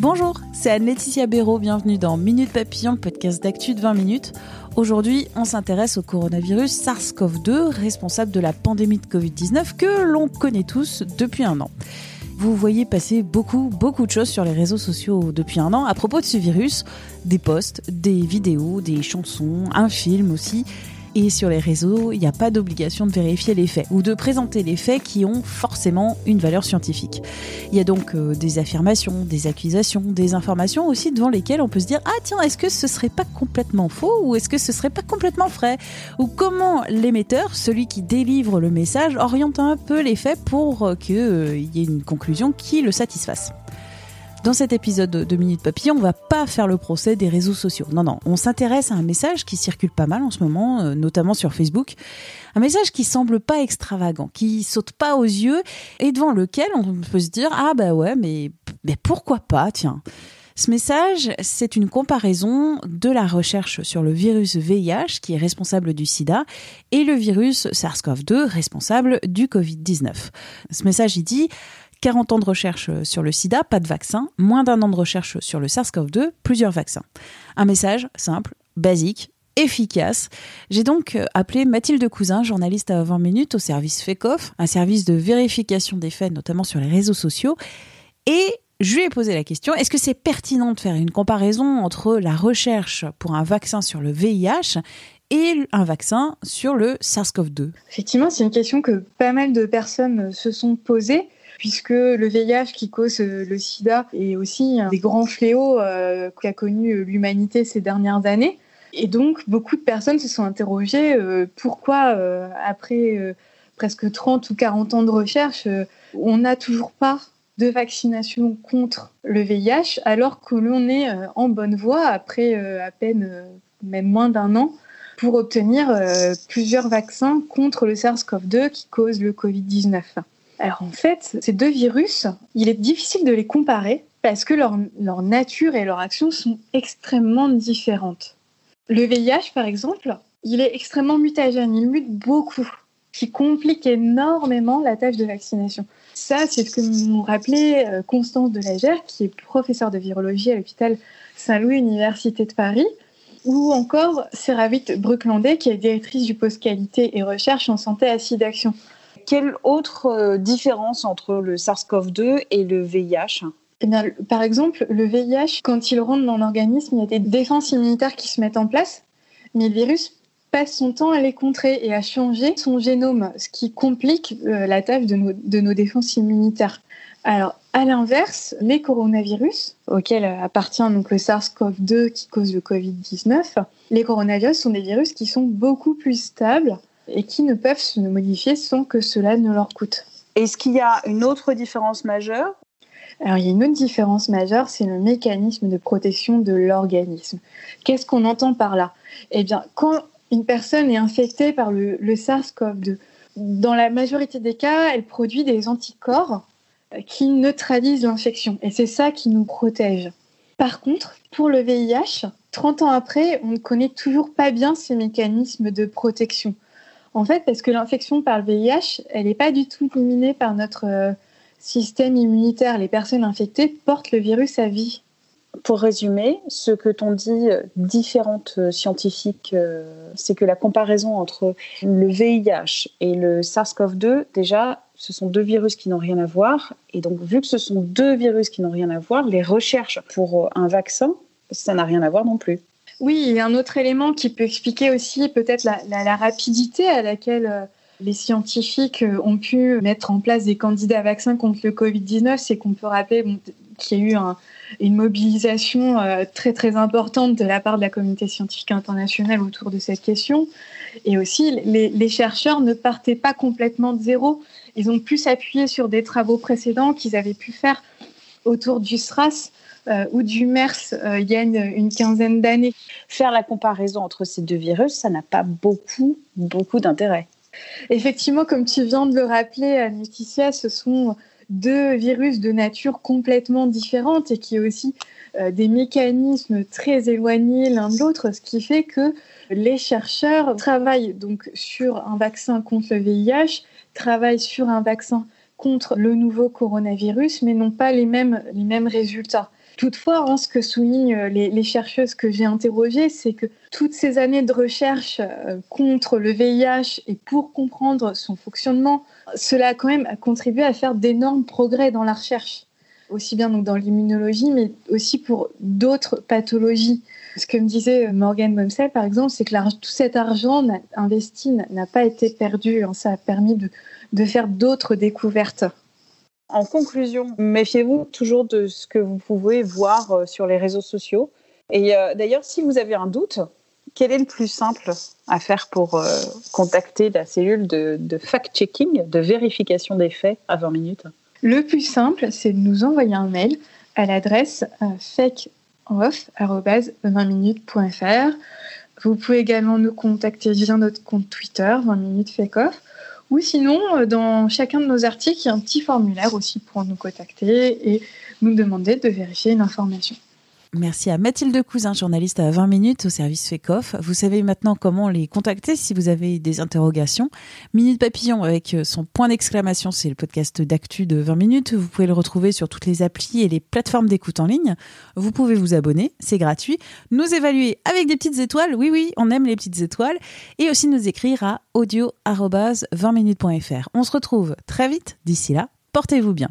Bonjour, c'est Anne-Laetitia Béraud, bienvenue dans Minute Papillon, podcast d'actu de 20 minutes. Aujourd'hui, on s'intéresse au coronavirus SARS-CoV-2, responsable de la pandémie de Covid-19 que l'on connaît tous depuis un an. Vous voyez passer beaucoup, beaucoup de choses sur les réseaux sociaux depuis un an à propos de ce virus, des posts, des vidéos, des chansons, un film aussi. Et sur les réseaux, il n'y a pas d'obligation de vérifier les faits ou de présenter les faits qui ont forcément une valeur scientifique. Il y a donc euh, des affirmations, des accusations, des informations aussi devant lesquelles on peut se dire ah tiens est-ce que ce serait pas complètement faux ou est-ce que ce serait pas complètement vrai ou comment l'émetteur, celui qui délivre le message, oriente un peu les faits pour euh, qu'il euh, y ait une conclusion qui le satisfasse? Dans cet épisode de Minute Papillon, on va pas faire le procès des réseaux sociaux. Non, non, on s'intéresse à un message qui circule pas mal en ce moment, euh, notamment sur Facebook. Un message qui semble pas extravagant, qui saute pas aux yeux et devant lequel on peut se dire ah bah ouais, mais, mais pourquoi pas, tiens. Ce message, c'est une comparaison de la recherche sur le virus VIH qui est responsable du sida et le virus SARS-CoV-2 responsable du Covid-19. Ce message, il dit 40 ans de recherche sur le sida, pas de vaccin, moins d'un an de recherche sur le SARS-CoV-2, plusieurs vaccins. Un message simple, basique, efficace. J'ai donc appelé Mathilde Cousin, journaliste à 20 minutes au service FECOF, un service de vérification des faits, notamment sur les réseaux sociaux, et je lui ai posé la question, est-ce que c'est pertinent de faire une comparaison entre la recherche pour un vaccin sur le VIH et un vaccin sur le SARS-CoV-2 Effectivement, c'est une question que pas mal de personnes se sont posées puisque le VIH qui cause euh, le sida est aussi un des grands fléaux euh, qu'a connu euh, l'humanité ces dernières années. Et donc, beaucoup de personnes se sont interrogées pourquoi, après presque 30 ou 40 ans de recherche, on n'a toujours pas de vaccination contre le VIH, alors que l'on est en bonne voie après à peine, même moins d'un an, pour obtenir plusieurs vaccins contre le SARS-CoV-2 qui cause le Covid-19. Alors en fait, ces deux virus, il est difficile de les comparer parce que leur, nature et leur action sont extrêmement différentes. Le VIH, par exemple, il est extrêmement mutagène, il mute beaucoup, ce qui complique énormément la tâche de vaccination. Ça, c'est ce que nous rappelait euh, Constance Delagère, qui est professeure de virologie à l'hôpital Saint-Louis, Université de Paris, ou encore Séravit Brucklandet, qui est directrice du poste qualité et recherche en santé acide action. Quelle autre euh, différence entre le SARS-CoV-2 et le VIH eh bien, par exemple, le VIH, quand il rentre dans l'organisme, il y a des défenses immunitaires qui se mettent en place, mais le virus passe son temps à les contrer et à changer son génome, ce qui complique euh, la tâche de nos, de nos, défenses immunitaires. Alors, à l'inverse, les coronavirus, auxquels appartient donc le SARS-CoV-2 qui cause le Covid-19, les coronavirus sont des virus qui sont beaucoup plus stables et qui ne peuvent se modifier sans que cela ne leur coûte. Est-ce qu'il y a une autre différence majeure? Alors, il y a une autre différence majeure, c'est le mécanisme de protection de l'organisme. Qu'est-ce qu'on entend par là? Eh bien, quand une personne est infectée par le, le SARS-CoV-2, dans la majorité des cas, elle produit des anticorps qui neutralisent l'infection. Et c'est ça qui nous protège. Par contre, pour le VIH, 30 ans après, on ne connaît toujours pas bien ces mécanismes de protection. En fait, parce que l'infection par le VIH, elle n'est pas du tout éliminée par notre euh, système immunitaire. Les personnes infectées portent le virus à vie. Pour résumer, ce que t'ont dit euh, différentes euh, scientifiques, c'est que la comparaison entre le VIH et le SARS-CoV-2, déjà, ce sont deux virus qui n'ont rien à voir. Et donc, vu que ce sont deux virus qui n'ont rien à voir, les recherches pour un vaccin, ça n'a rien à voir non plus. Oui, et un autre élément qui peut expliquer aussi peut-être la, rapidité à laquelle euh, les scientifiques euh, ont pu mettre en place des candidats vaccins contre le Covid-19, c'est qu'on peut rappeler qu'il y a eu une mobilisation euh, très très importante de la part de la communauté scientifique internationale autour de cette question. Et aussi, les, chercheurs ne partaient pas complètement de zéro. Ils ont pu s'appuyer sur des travaux précédents qu'ils avaient pu faire autour du SRAS euh, ou du MERS euh, il y a une, quinzaine d'années. Faire la comparaison entre ces deux virus, ça n'a pas beaucoup, beaucoup d'intérêt. Effectivement, comme tu viens de le rappeler, Laetitia, ce sont deux virus de nature complètement différente et qui ont aussi euh, des mécanismes très éloignés l'un de l'autre, ce qui fait que les chercheurs travaillent donc sur un vaccin contre le VIH, travaillent sur un vaccin contre le nouveau coronavirus, mais n'ont pas les mêmes, les mêmes résultats. Toutefois, hein, ce que soulignent euh, les, chercheuses que j'ai interrogées, c'est que toutes ces années de recherche euh, contre le VIH et pour comprendre son fonctionnement, cela a quand même contribué à faire d'énormes progrès dans la recherche, aussi bien donc dans l'immunologie, mais aussi pour d'autres pathologies. Ce que me disait euh, Morgan Momsel, par exemple, c'est que tout cet argent investi n'a pas été perdu. Hein. Ça a permis de faire d'autres découvertes. En conclusion, méfiez-vous toujours de ce que vous pouvez voir euh, sur les réseaux sociaux. Et euh, d'ailleurs, si vous avez un doute, quel est le plus simple à faire pour euh, contacter la cellule de, fact-checking, de vérification des faits à 20 minutes? Le plus simple, c'est de nous envoyer un mail à l'adresse fakeoff.20minutes.fr. Vous pouvez également nous contacter via notre compte Twitter, 20 minutes fakeoff. Ou sinon, euh, dans chacun de nos articles, il y a un petit formulaire aussi pour nous contacter et nous demander de vérifier une information. Merci à Mathilde Cousin, journaliste à 20 minutes au service FECOF. Vous savez maintenant comment les contacter si vous avez des interrogations. Minute Papillon avec son point d'exclamation, c'est le podcast d'actu de 20 minutes. Vous pouvez le retrouver sur toutes les applis et les plateformes d'écoute en ligne. Vous pouvez vous abonner, c'est gratuit. Nous évaluer avec des petites étoiles, oui oui, on aime les petites étoiles. Et aussi nous écrire à audio-20minutes.fr. On se retrouve très vite. D'ici là, portez-vous bien.